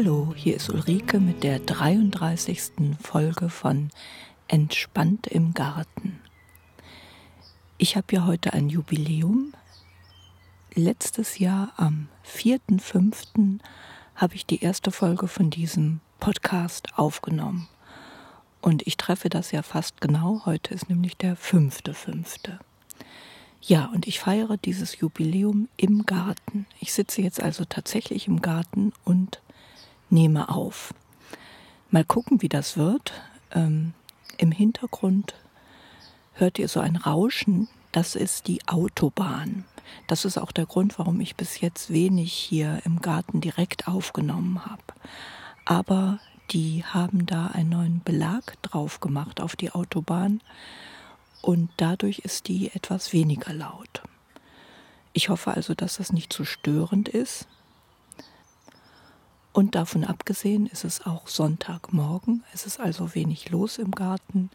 Hallo, hier ist Ulrike mit der 33. Folge von Entspannt im Garten. Ich habe ja heute ein Jubiläum. Letztes Jahr am 4.5. habe ich die erste Folge von diesem Podcast aufgenommen. Und ich treffe das ja fast genau. Heute ist nämlich der 5.5. Ja, und ich feiere dieses Jubiläum im Garten. Ich sitze jetzt also tatsächlich im Garten und nehme auf. Mal gucken, wie das wird. Ähm, Im Hintergrund hört ihr so ein Rauschen. Das ist die Autobahn. Das ist auch der Grund, warum ich bis jetzt wenig hier im Garten direkt aufgenommen habe. Aber die haben da einen neuen Belag drauf gemacht auf die Autobahn und dadurch ist die etwas weniger laut. Ich hoffe also, dass das nicht zu störend ist. Und davon abgesehen ist es auch Sonntagmorgen. Es ist also wenig los im Garten.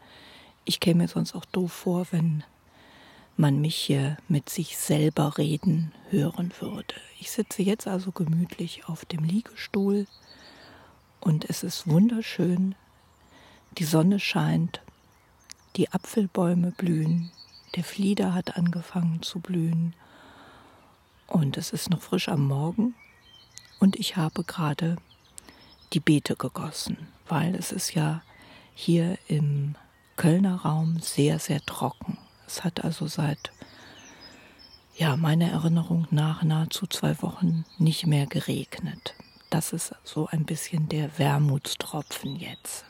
Ich käme mir sonst auch doof vor, wenn man mich hier mit sich selber reden hören würde. Ich sitze jetzt also gemütlich auf dem Liegestuhl und es ist wunderschön. Die Sonne scheint, die Apfelbäume blühen, der Flieder hat angefangen zu blühen und es ist noch frisch am Morgen und ich habe gerade die Beete gegossen, weil es ist ja hier im Kölner Raum sehr, sehr trocken. Es hat also seit ja, meiner Erinnerung nach nahezu zwei Wochen nicht mehr geregnet. Das ist so ein bisschen der Wermutstropfen jetzt.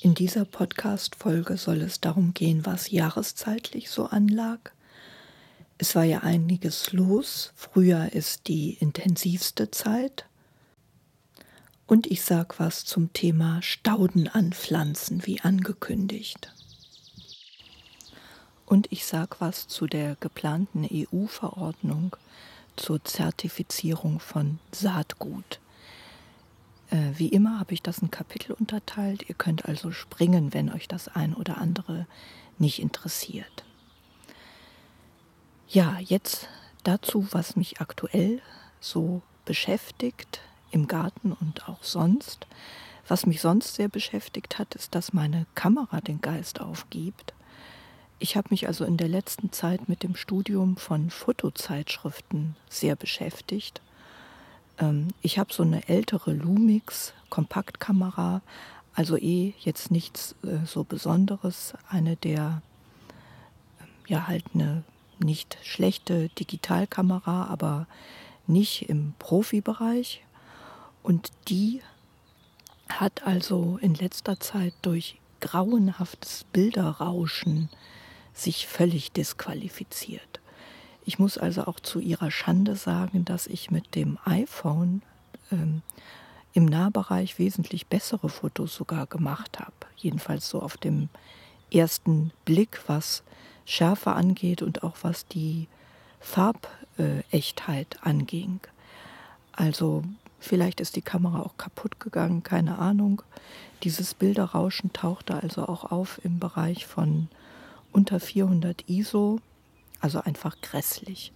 In dieser Podcast-Folge soll es darum gehen, was jahreszeitlich so anlag, es war ja einiges los. Frühjahr ist die intensivste Zeit. Und ich sag was zum Thema Stauden anpflanzen, wie angekündigt. Und ich sag was zu der geplanten EU-Verordnung zur Zertifizierung von Saatgut. Äh, wie immer habe ich das in Kapitel unterteilt. Ihr könnt also springen, wenn euch das ein oder andere nicht interessiert. Ja, jetzt dazu, was mich aktuell so beschäftigt im Garten und auch sonst. Was mich sonst sehr beschäftigt hat, ist, dass meine Kamera den Geist aufgibt. Ich habe mich also in der letzten Zeit mit dem Studium von Fotozeitschriften sehr beschäftigt. Ähm, ich habe so eine ältere Lumix Kompaktkamera, also eh jetzt nichts äh, so Besonderes, eine der ähm, ja halt eine nicht schlechte Digitalkamera, aber nicht im Profibereich. Und die hat also in letzter Zeit durch grauenhaftes Bilderrauschen sich völlig disqualifiziert. Ich muss also auch zu ihrer Schande sagen, dass ich mit dem iPhone ähm, im Nahbereich wesentlich bessere Fotos sogar gemacht habe. Jedenfalls so auf dem ersten Blick, was Schärfe angeht und auch was die Farbechtheit anging. Also vielleicht ist die Kamera auch kaputt gegangen, keine Ahnung. Dieses Bilderrauschen tauchte also auch auf im Bereich von unter 400 ISO, also einfach grässlich.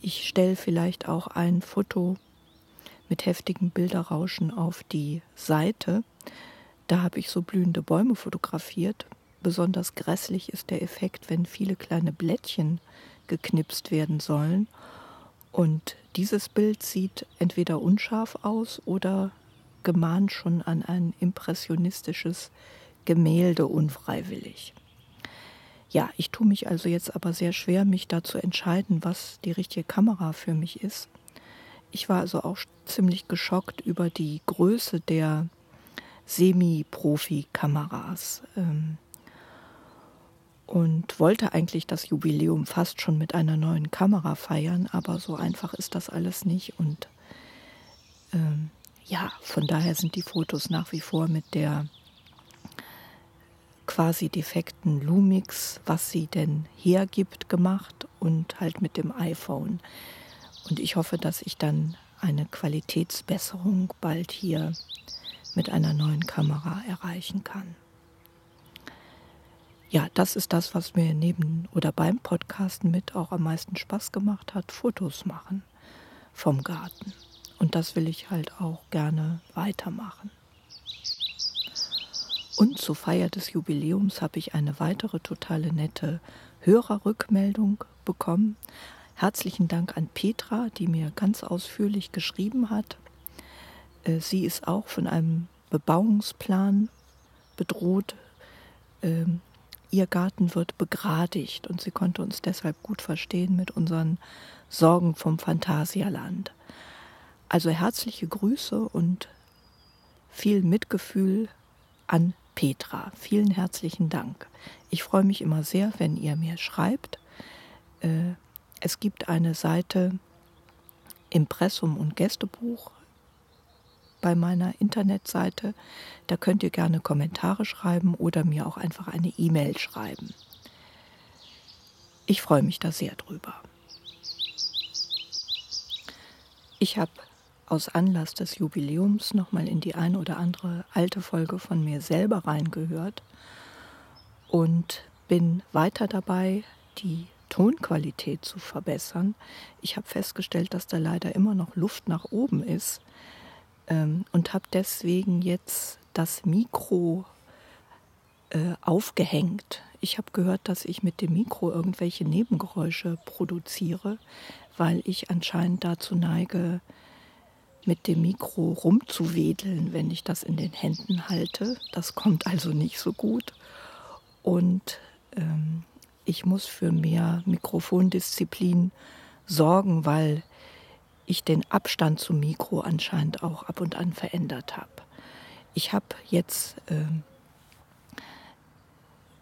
Ich stelle vielleicht auch ein Foto mit heftigem Bilderrauschen auf die Seite. Da habe ich so blühende Bäume fotografiert Besonders grässlich ist der Effekt, wenn viele kleine Blättchen geknipst werden sollen. Und dieses Bild sieht entweder unscharf aus oder gemahnt schon an ein impressionistisches Gemälde unfreiwillig. Ja, ich tue mich also jetzt aber sehr schwer, mich da zu entscheiden, was die richtige Kamera für mich ist. Ich war also auch ziemlich geschockt über die Größe der Semi-Profi-Kameras. Ähm, und wollte eigentlich das Jubiläum fast schon mit einer neuen Kamera feiern, aber so einfach ist das alles nicht. Und ähm, ja, von daher sind die Fotos nach wie vor mit der quasi defekten Lumix, was sie denn hergibt, gemacht und halt mit dem iPhone. Und ich hoffe, dass ich dann eine Qualitätsbesserung bald hier mit einer neuen Kamera erreichen kann ja, das ist das, was mir neben oder beim Podcasten mit auch am meisten Spaß gemacht hat, Fotos machen vom Garten. und das will ich halt auch gerne weitermachen. Und zur Feier des Jubiläums habe ich eine weitere totale nette Hörerrückmeldung bekommen. Herzlichen Dank an Petra, die mir ganz ausführlich geschrieben hat. Äh, sie ist auch von einem Bebauungsplan bedroht. Ihr Garten wird begradigt und sie konnte uns deshalb gut verstehen mit unseren Sorgen vom Phantasialand. Also herzliche Grüße und viel Mitgefühl an Petra. Vielen herzlichen Dank. Ich freue mich immer sehr, wenn ihr mir schreibt. Äh, es gibt eine Seite Impressum und Gästebuch bei meiner Internetseite. Da könnt ihr gerne Kommentare schreiben oder mir auch einfach eine E-Mail schreiben. Ich freue mich da sehr drüber. Ich habe aus Anlass des Jubiläums nochmal in die eine oder andere alte Folge von mir selber reingehört und bin weiter dabei, die Tonqualität zu verbessern. Ich habe festgestellt, dass da leider immer noch Luft nach oben ist ähm, und habe deswegen jetzt das Mikro äh, aufgehängt. Ich habe gehört, dass ich mit dem Mikro irgendwelche Nebengeräusche produziere, weil ich anscheinend dazu neige, mit dem Mikro rumzuwedeln, wenn ich das in den Händen halte. Das kommt also nicht so gut. Und ähm, ich muss für mehr Mikrofondisziplin sorgen, weil ich den Abstand zum Mikro anscheinend auch ab und an verändert habe. Ich habe jetzt ähm,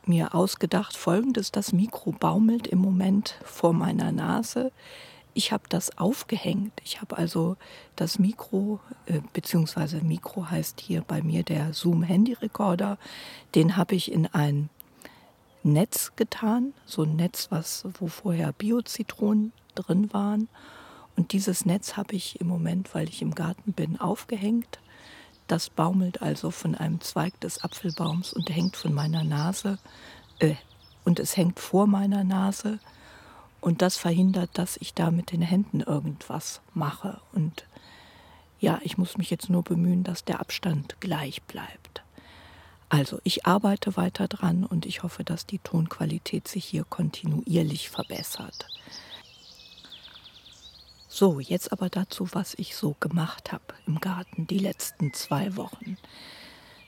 mir ausgedacht, folgendes, das Mikro baumelt im Moment vor meiner Nase. Ich habe das aufgehängt. Ich habe also das Mikro, äh, beziehungsweise Mikro heißt hier bei mir der Zoom Handy Recorder, den habe ich in ein Netz getan, so ein Netz, was, wo vorher Biozitronen drin waren. Und dieses Netz habe ich im Moment, weil ich im Garten bin, aufgehängt. Das baumelt also von einem Zweig des Apfelbaums und hängt von meiner Nase, äh, und es hängt vor meiner Nase und das verhindert, dass ich da mit den Händen irgendwas mache. Und ja, ich muss mich jetzt nur bemühen, dass der Abstand gleich bleibt. Also, ich arbeite weiter dran und ich hoffe, dass die Tonqualität sich hier kontinuierlich verbessert. So, jetzt aber dazu, was ich so gemacht habe im Garten die letzten zwei Wochen.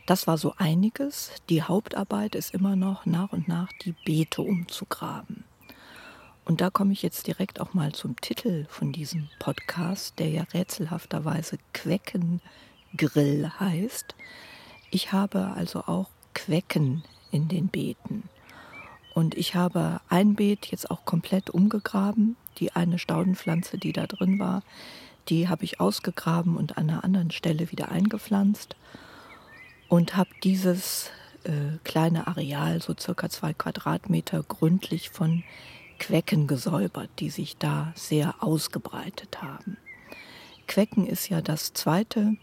Das war so einiges. Die Hauptarbeit ist immer noch nach und nach die Beete umzugraben. Und da komme ich jetzt direkt auch mal zum Titel von diesem Podcast, der ja rätselhafterweise Queckengrill heißt. Ich habe also auch Quecken in den Beeten. Und ich habe ein Beet jetzt auch komplett umgegraben. Die eine Staudenpflanze, die da drin war, die habe ich ausgegraben und an einer anderen Stelle wieder eingepflanzt. Und habe dieses äh, kleine Areal, so circa zwei Quadratmeter, gründlich von Quecken gesäubert, die sich da sehr ausgebreitet haben. Quecken ist ja das zweite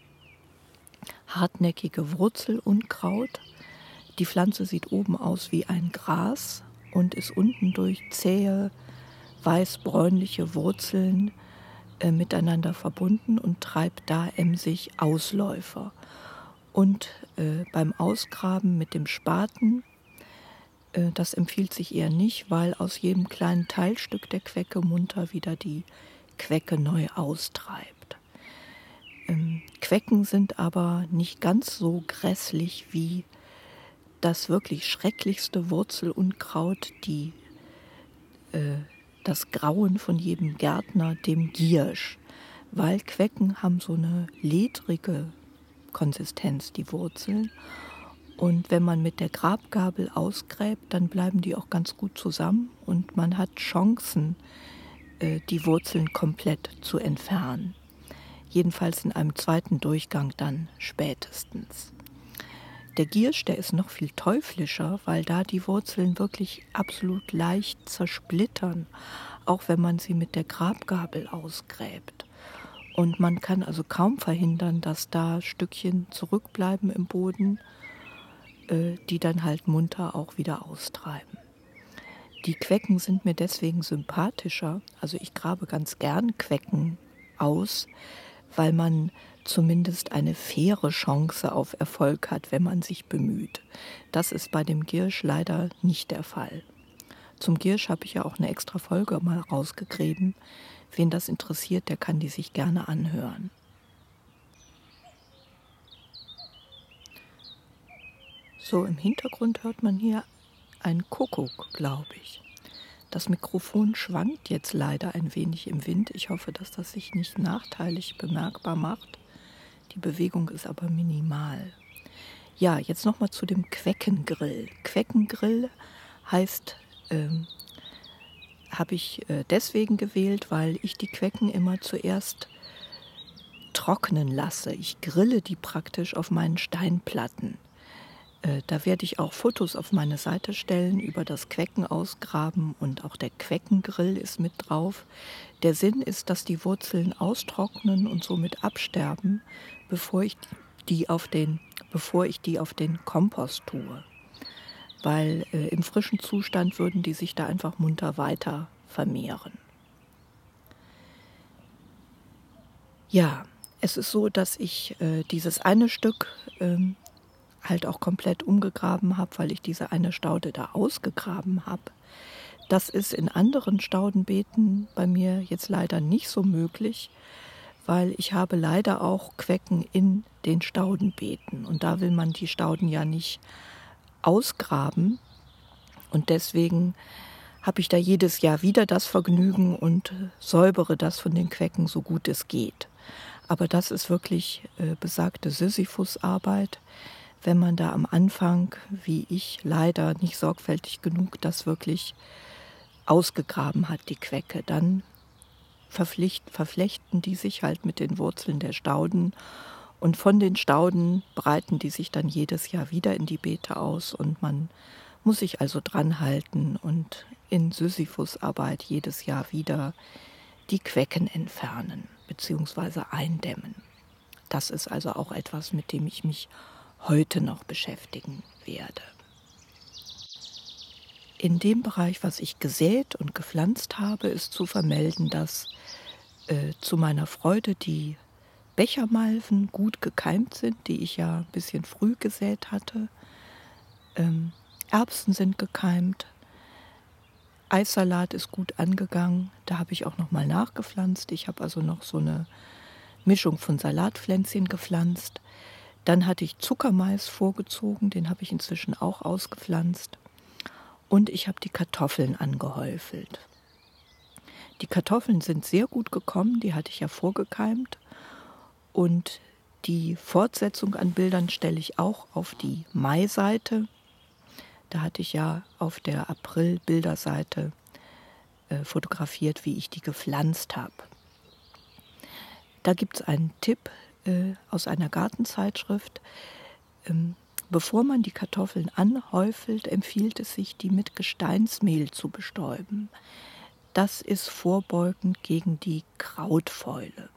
hartnäckige Wurzelunkraut. Die Pflanze sieht oben aus wie ein Gras und ist unten durch zähe, weiß-bräunliche Wurzeln äh, miteinander verbunden und treibt da emsig Ausläufer. Und äh, beim Ausgraben mit dem Spaten äh, das empfiehlt sich eher nicht, weil aus jedem kleinen Teilstück der Quecke munter wieder die Quecke neu austreibt. Ähm, Quecken sind aber nicht ganz so grässlich wie das wirklich schrecklichste Wurzelunkraut, die, äh, das Grauen von jedem Gärtner, dem Giersch. Weil Quecken haben so eine ledrige Konsistenz, die Wurzeln. Und wenn man mit der Grabgabel ausgräbt, dann bleiben die auch ganz gut zusammen und man hat Chancen, äh, die Wurzeln komplett zu entfernen. Jedenfalls in einem zweiten Durchgang dann spätestens. Der Giersch, der ist noch viel teuflischer, weil da die Wurzeln wirklich absolut leicht zersplittern, auch wenn man sie mit der Grabgabel ausgräbt. Und man kann also kaum verhindern, dass da Stückchen zurückbleiben im Boden äh, die dann halt munter auch wieder austreiben. Die Quecken sind mir deswegen sympathischer. Also ich grabe ganz gern Quecken aus, weil man zumindest eine faire Chance auf Erfolg hat, wenn man sich bemüht. Das ist bei dem Giersch leider nicht der Fall. Zum Giersch habe ich ja auch eine extra Folge mal rausgegeben. Wen das interessiert, der kann die sich gerne anhören. So im Hintergrund hört man hier ein Kuckuck, glaube ich. Das Mikrofon schwankt jetzt leider ein wenig im Wind. Ich hoffe, dass das sich nicht nachteilig bemerkbar macht. Die Bewegung ist aber minimal. Ja, jetzt nochmal zu dem Queckengrill. Queckengrill heißt, ähm, habe ich äh, deswegen gewählt, weil ich die Quecken immer zuerst trocknen lasse. Ich grille die praktisch auf meinen Steinplatten. Äh, da werde ich auch Fotos auf meine Seite stellen über das Quecken ausgraben und auch der Queckengrill ist mit drauf. Der Sinn ist, dass die Wurzeln austrocknen und somit absterben, bevor ich die auf den, bevor ich die auf den Kompost tue. Weil äh, im frischen Zustand würden die sich da einfach munter weiter vermehren. Ja, es ist so, dass ich äh, dieses eine Stück ähm, halt auch komplett umgegraben habe, weil ich diese eine Staude da ausgegraben habe. Das ist in anderen Staudenbeeten bei mir jetzt leider nicht so möglich, weil ich habe leider auch Quecken in den Staudenbeeten und da will man die Stauden ja nicht ausgraben und deswegen habe ich da jedes Jahr wieder das Vergnügen und säubere das von den Quecken so gut es geht. Aber das ist wirklich äh, besagte Sisyphus-Arbeit wenn man da am Anfang, wie ich leider nicht sorgfältig genug, das wirklich ausgegraben hat, die Quecke, dann verflechten die sich halt mit den Wurzeln der Stauden und von den Stauden breiten die sich dann jedes Jahr wieder in die Beete aus und man muss sich also dran halten und in Sisyphusarbeit jedes Jahr wieder die Quecken entfernen bzw. eindämmen. Das ist also auch etwas, mit dem ich mich heute noch beschäftigen werde. In dem Bereich, was ich gesät und gepflanzt habe, ist zu vermelden, dass äh, zu meiner Freude die Bechermalven gut gekeimt sind, die ich ja ein bisschen früh gesät hatte. Ähm, Erbsen sind gekeimt. Eissalat ist gut angegangen. Da habe ich auch noch mal nachgepflanzt. Ich habe also noch so eine Mischung von Salatpflänzchen gepflanzt. Dann hatte ich Zuckermais vorgezogen, den habe ich inzwischen auch ausgepflanzt. Und ich habe die Kartoffeln angehäufelt. Die Kartoffeln sind sehr gut gekommen, die hatte ich ja vorgekeimt. Und die Fortsetzung an Bildern stelle ich auch auf die Mai-Seite. Da hatte ich ja auf der April-Bilderseite äh, fotografiert, wie ich die gepflanzt habe. Da gibt es einen Tipp, äh, aus einer Gartenzeitschrift. Ähm, bevor man die Kartoffeln anhäufelt, empfiehlt es sich, die mit Gesteinsmehl zu bestäuben. Das ist vorbeugend gegen die Krautfäule.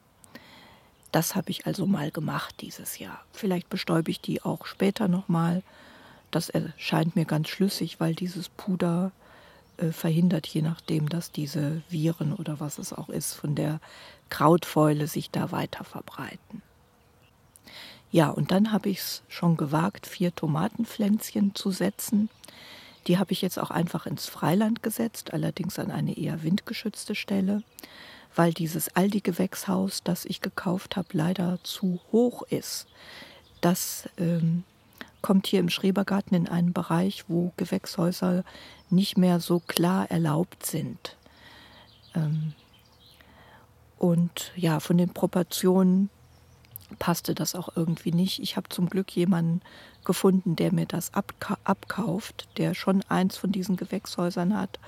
Das habe ich also mal gemacht dieses Jahr. Vielleicht bestäube ich die auch später nochmal. Das erscheint mir ganz schlüssig, weil dieses Puder äh, verhindert, je nachdem, dass diese Viren oder was es auch ist, von der Krautfäule sich da weiter verbreiten. Ja, und dann habe ich es schon gewagt, vier Tomatenpflänzchen zu setzen. Die habe ich jetzt auch einfach ins Freiland gesetzt, allerdings an eine eher windgeschützte Stelle, weil dieses Aldi-Gewächshaus, das ich gekauft habe, leider zu hoch ist. Das ähm, kommt hier im Schrebergarten in einen Bereich, wo Gewächshäuser nicht mehr so klar erlaubt sind. Ähm, und ja, von den Proportionen passte das auch irgendwie nicht. Ich habe zum Glück jemanden gefunden, der mir das abkauft, der schon eins von diesen Gewächshäusern hat.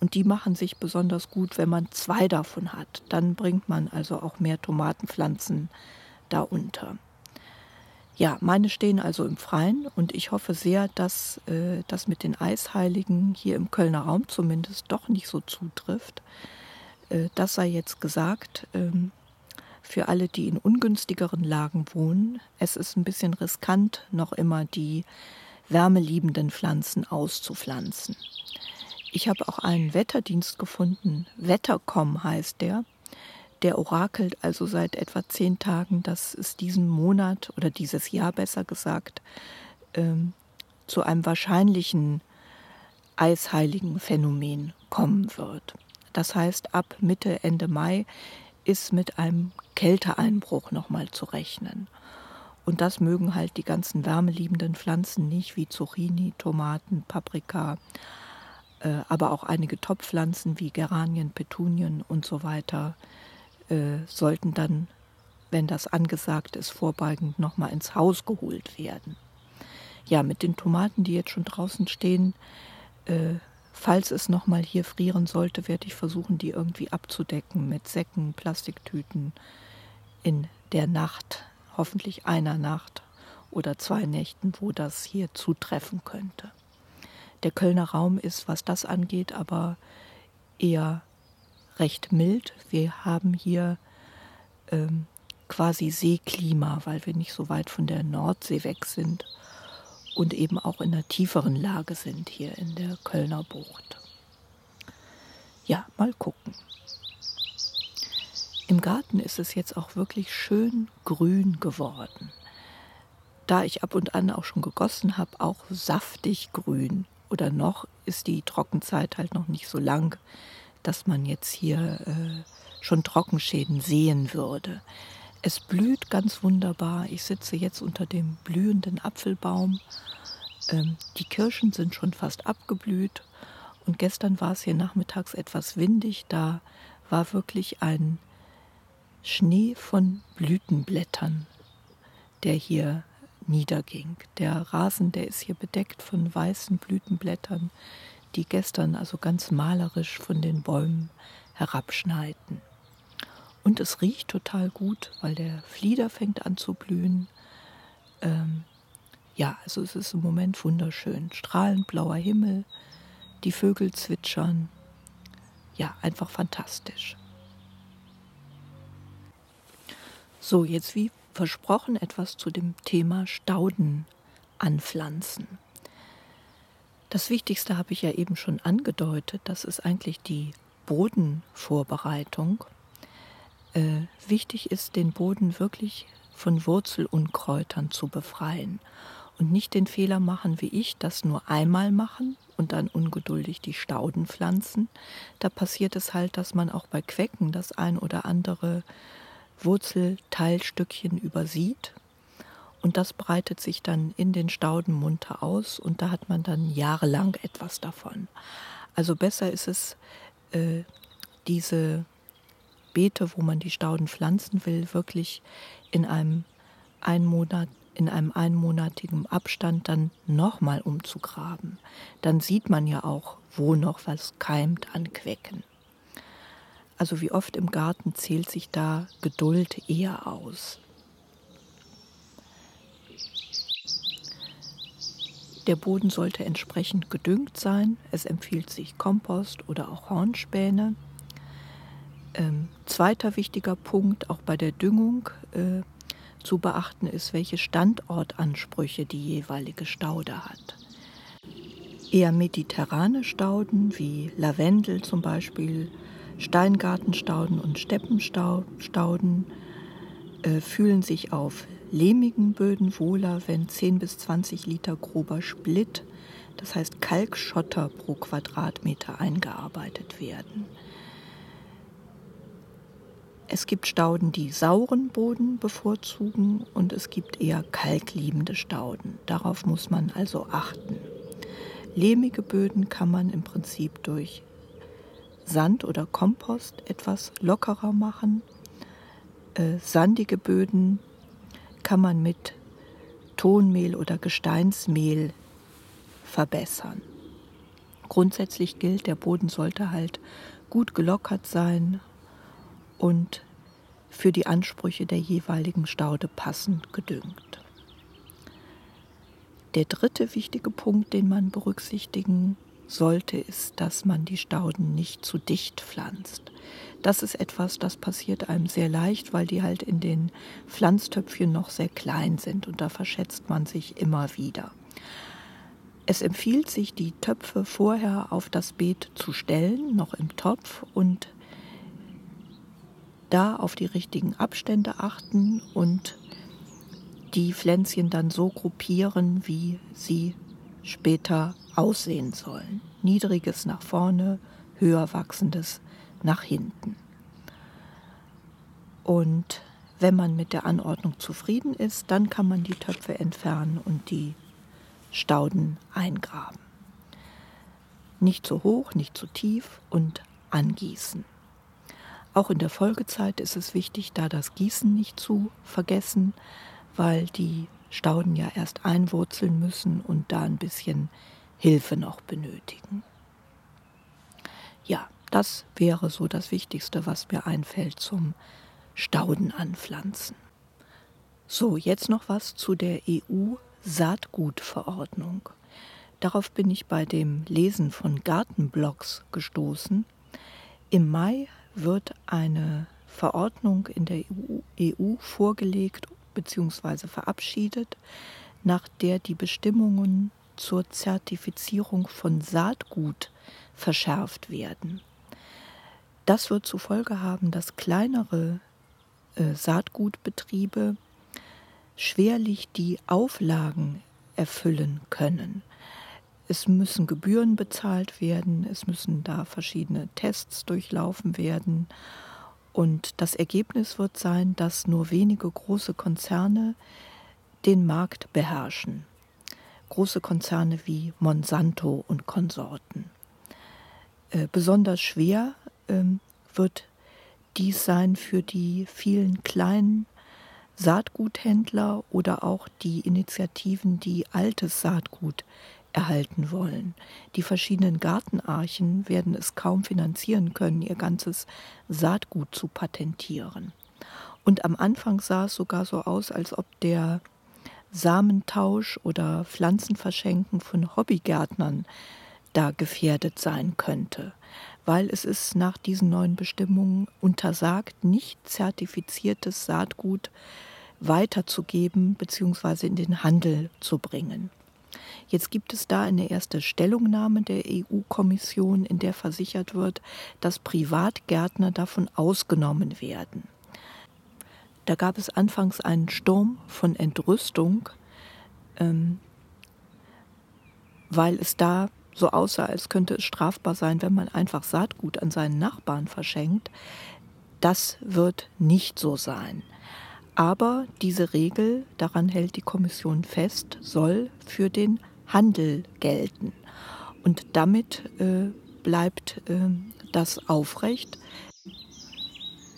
Und die machen sich besonders gut, wenn man zwei davon hat. Dann bringt man also auch mehr Tomatenpflanzen da unter. Ja, meine stehen also im Freien und ich hoffe sehr, dass äh, das mit den Eisheiligen hier im Kölner Raum zumindest doch nicht so zutrifft. Äh, das sei jetzt gesagt. Ähm, für alle, die in ungünstigeren Lagen wohnen. Es ist ein bisschen riskant, noch immer die wärmeliebenden Pflanzen auszupflanzen. Ich habe auch einen Wetterdienst gefunden. Wettercom heißt der. Der orakelt also seit etwa zehn Tagen, dass es diesen Monat oder dieses Jahr besser gesagt ähm, zu einem wahrscheinlichen eisheiligen Phänomen kommen wird. Das heißt, ab Mitte, Ende Mai ist mit einem Kälteeinbruch nochmal zu rechnen. Und das mögen halt die ganzen wärmeliebenden Pflanzen nicht, wie Zucchini, Tomaten, Paprika, äh, aber auch einige Topfpflanzen wie Geranien, Petunien und so weiter äh, sollten dann, wenn das angesagt ist, vorbeugend nochmal ins Haus geholt werden. Ja, mit den Tomaten, die jetzt schon draußen stehen, äh, falls es nochmal hier frieren sollte, werde ich versuchen, die irgendwie abzudecken mit Säcken, Plastiktüten in der Nacht, hoffentlich einer Nacht oder zwei Nächten, wo das hier zutreffen könnte. Der Kölner Raum ist, was das angeht, aber eher recht mild. Wir haben hier ähm, quasi Seeklima, weil wir nicht so weit von der Nordsee weg sind und eben auch in einer tieferen Lage sind hier in der Kölner Bucht. Ja, mal gucken. Im Garten ist es jetzt auch wirklich schön grün geworden. Da ich ab und an auch schon gegossen habe, auch saftig grün. Oder noch ist die Trockenzeit halt noch nicht so lang, dass man jetzt hier äh, schon Trockenschäden sehen würde. Es blüht ganz wunderbar. Ich sitze jetzt unter dem blühenden Apfelbaum. Ähm, die Kirschen sind schon fast abgeblüht. Und gestern war es hier nachmittags etwas windig. Da war wirklich ein Schnee von Blütenblättern, der hier niederging. Der Rasen, der ist hier bedeckt von weißen Blütenblättern, die gestern also ganz malerisch von den Bäumen herabschneiten. Und es riecht total gut, weil der Flieder fängt an zu blühen. Ähm, ja, also es ist im Moment wunderschön. Strahlend blauer Himmel, die Vögel zwitschern. Ja, einfach fantastisch. So, jetzt wie versprochen etwas zu dem Thema Stauden anpflanzen. Das Wichtigste habe ich ja eben schon angedeutet, das ist eigentlich die Bodenvorbereitung äh, wichtig ist, den Boden wirklich von Wurzelunkräutern zu befreien und nicht den Fehler machen wie ich, das nur einmal machen und dann ungeduldig die Stauden pflanzen. Da passiert es halt, dass man auch bei Quecken das ein oder andere Wurzelteilstückchen übersieht und das breitet sich dann in den Stauden munter aus und da hat man dann jahrelang etwas davon. Also besser ist es, äh, diese Beete, wo man die Stauden pflanzen will, wirklich in einem Monat, in einem einmonatigen Abstand dann nochmal umzugraben. Dann sieht man ja auch, wo noch was keimt an Quecken. Also wie oft im Garten zählt sich da Geduld eher aus. Der Boden sollte entsprechend gedüngt sein. Es empfiehlt sich Kompost oder auch Hornspäne. Ähm, zweiter wichtiger Punkt auch bei der Düngung äh, zu beachten ist, welche Standortansprüche die jeweilige Staude hat. Eher mediterrane Stauden wie Lavendel zum Beispiel, Steingartenstauden und Steppenstauden äh, fühlen sich auf lehmigen Böden wohler, wenn 10 bis 20 Liter grober Splitt, das heißt Kalkschotter pro Quadratmeter eingearbeitet werden. Es gibt Stauden, die sauren Boden bevorzugen und es gibt eher kalkliebende Stauden. Darauf muss man also achten. Lehmige Böden kann man im Prinzip durch Sand oder Kompost etwas lockerer machen. Äh, sandige Böden kann man mit Tonmehl oder Gesteinsmehl verbessern. Grundsätzlich gilt, der Boden sollte halt gut gelockert sein und für die Ansprüche der jeweiligen Staude passend gedüngt. Der dritte wichtige Punkt, den man berücksichtigen sollte, ist, dass man die Stauden nicht zu dicht pflanzt. Das ist etwas, das passiert einem sehr leicht, weil die halt in den Pflanztöpfchen noch sehr klein sind und da verschätzt man sich immer wieder. Es empfiehlt sich, die Töpfe vorher auf das Beet zu stellen, noch im Topf und da auf die richtigen Abstände achten und die Pflänzchen dann so gruppieren, wie sie später aussehen sollen. Niedriges nach vorne, höher wachsendes nach hinten. Und wenn man mit der Anordnung zufrieden ist, dann kann man die Töpfe entfernen und die Stauden eingraben. Nicht zu hoch, nicht zu tief und angießen. Auch in der Folgezeit ist es wichtig, da das Gießen nicht zu vergessen, weil die Stauden ja erst einwurzeln müssen und da ein bisschen Hilfe noch benötigen. Ja, das wäre so das Wichtigste, was mir einfällt zum Stauden anpflanzen. So, jetzt noch was zu der EU-Saatgutverordnung. Darauf bin ich bei dem Lesen von Gartenblogs gestoßen. Im Mai wird eine Verordnung in der EU, vorgelegt bzw. verabschiedet, nach der die Bestimmungen zur Zertifizierung von Saatgut verschärft werden. Das wird zur Folge haben, dass kleinere äh, Saatgutbetriebe schwerlich die Auflagen erfüllen können. Es müssen Gebühren bezahlt werden, es müssen da verschiedene Tests durchlaufen werden. Und das Ergebnis wird sein, dass nur wenige große Konzerne den Markt beherrschen. Große Konzerne wie Monsanto und Konsorten. Äh, besonders schwer äh, wird dies sein für die vielen kleinen Saatguthändler oder auch die Initiativen, die altes Saatgut erhalten wollen. Die verschiedenen Gartenarchen werden es kaum finanzieren können, ihr ganzes Saatgut zu patentieren. Und am Anfang sah es sogar so aus, als ob der Samentausch oder Pflanzenverschenken von Hobbygärtnern da gefährdet sein könnte, weil es ist nach diesen neuen Bestimmungen untersagt, nicht zertifiziertes Saatgut weiterzugeben bzw. in den Handel zu bringen. Jetzt gibt es da eine erste Stellungnahme der EU-Kommission, in der versichert wird, dass Privatgärtner davon ausgenommen werden. Da gab es anfangs einen Sturm von Entrüstung, ähm, weil es da so aussah, als könnte es strafbar sein, wenn man einfach Saatgut an seinen Nachbarn verschenkt. Das wird nicht so sein. Aber diese Regel, daran hält die Kommission fest, soll für den Handel gelten. Und damit äh, bleibt äh, das aufrecht.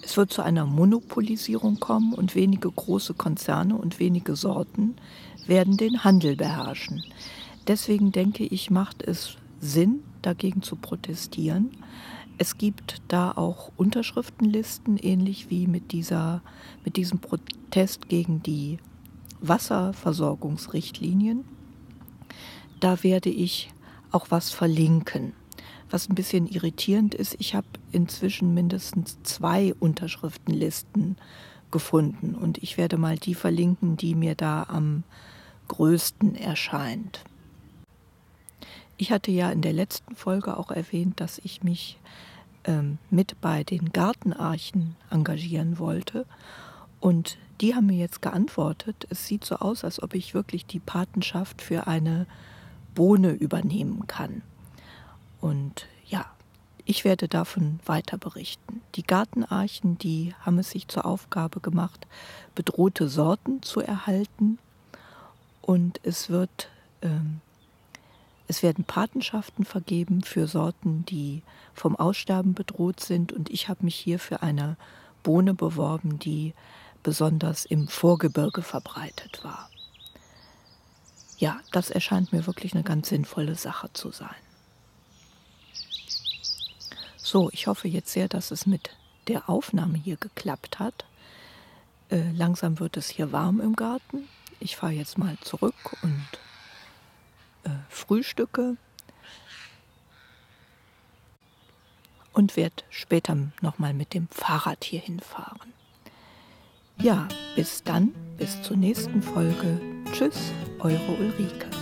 Es wird zu einer Monopolisierung kommen und wenige große Konzerne und wenige Sorten werden den Handel beherrschen. Deswegen denke ich, macht es Sinn, dagegen zu protestieren. Es gibt da auch Unterschriftenlisten, ähnlich wie mit, dieser, mit diesem Protest gegen die Wasserversorgungsrichtlinien. Da werde ich auch was verlinken. Was ein bisschen irritierend ist, ich habe inzwischen mindestens zwei Unterschriftenlisten gefunden und ich werde mal die verlinken, die mir da am größten erscheint. Ich hatte ja in der letzten Folge auch erwähnt, dass ich mich ähm, mit bei den Gartenarchen engagieren wollte. Und die haben mir jetzt geantwortet, es sieht so aus, als ob ich wirklich die Patenschaft für eine Bohne übernehmen kann. Und ja, ich werde davon weiter berichten. Die Gartenarchen, die haben es sich zur Aufgabe gemacht, bedrohte Sorten zu erhalten. Und es wird ähm, es werden Patenschaften vergeben für Sorten, die vom Aussterben bedroht sind. Und ich habe mich hier für eine Bohne beworben, die besonders im Vorgebirge verbreitet war. Ja, das erscheint mir wirklich eine ganz sinnvolle Sache zu sein. So, ich hoffe jetzt sehr, dass es mit der Aufnahme hier geklappt hat. Äh, langsam wird es hier warm im Garten. Ich fahre jetzt mal zurück und frühstücke und werde später nochmal mit dem Fahrrad hier hinfahren. Ja, bis dann, bis zur nächsten Folge. Tschüss, eure Ulrike.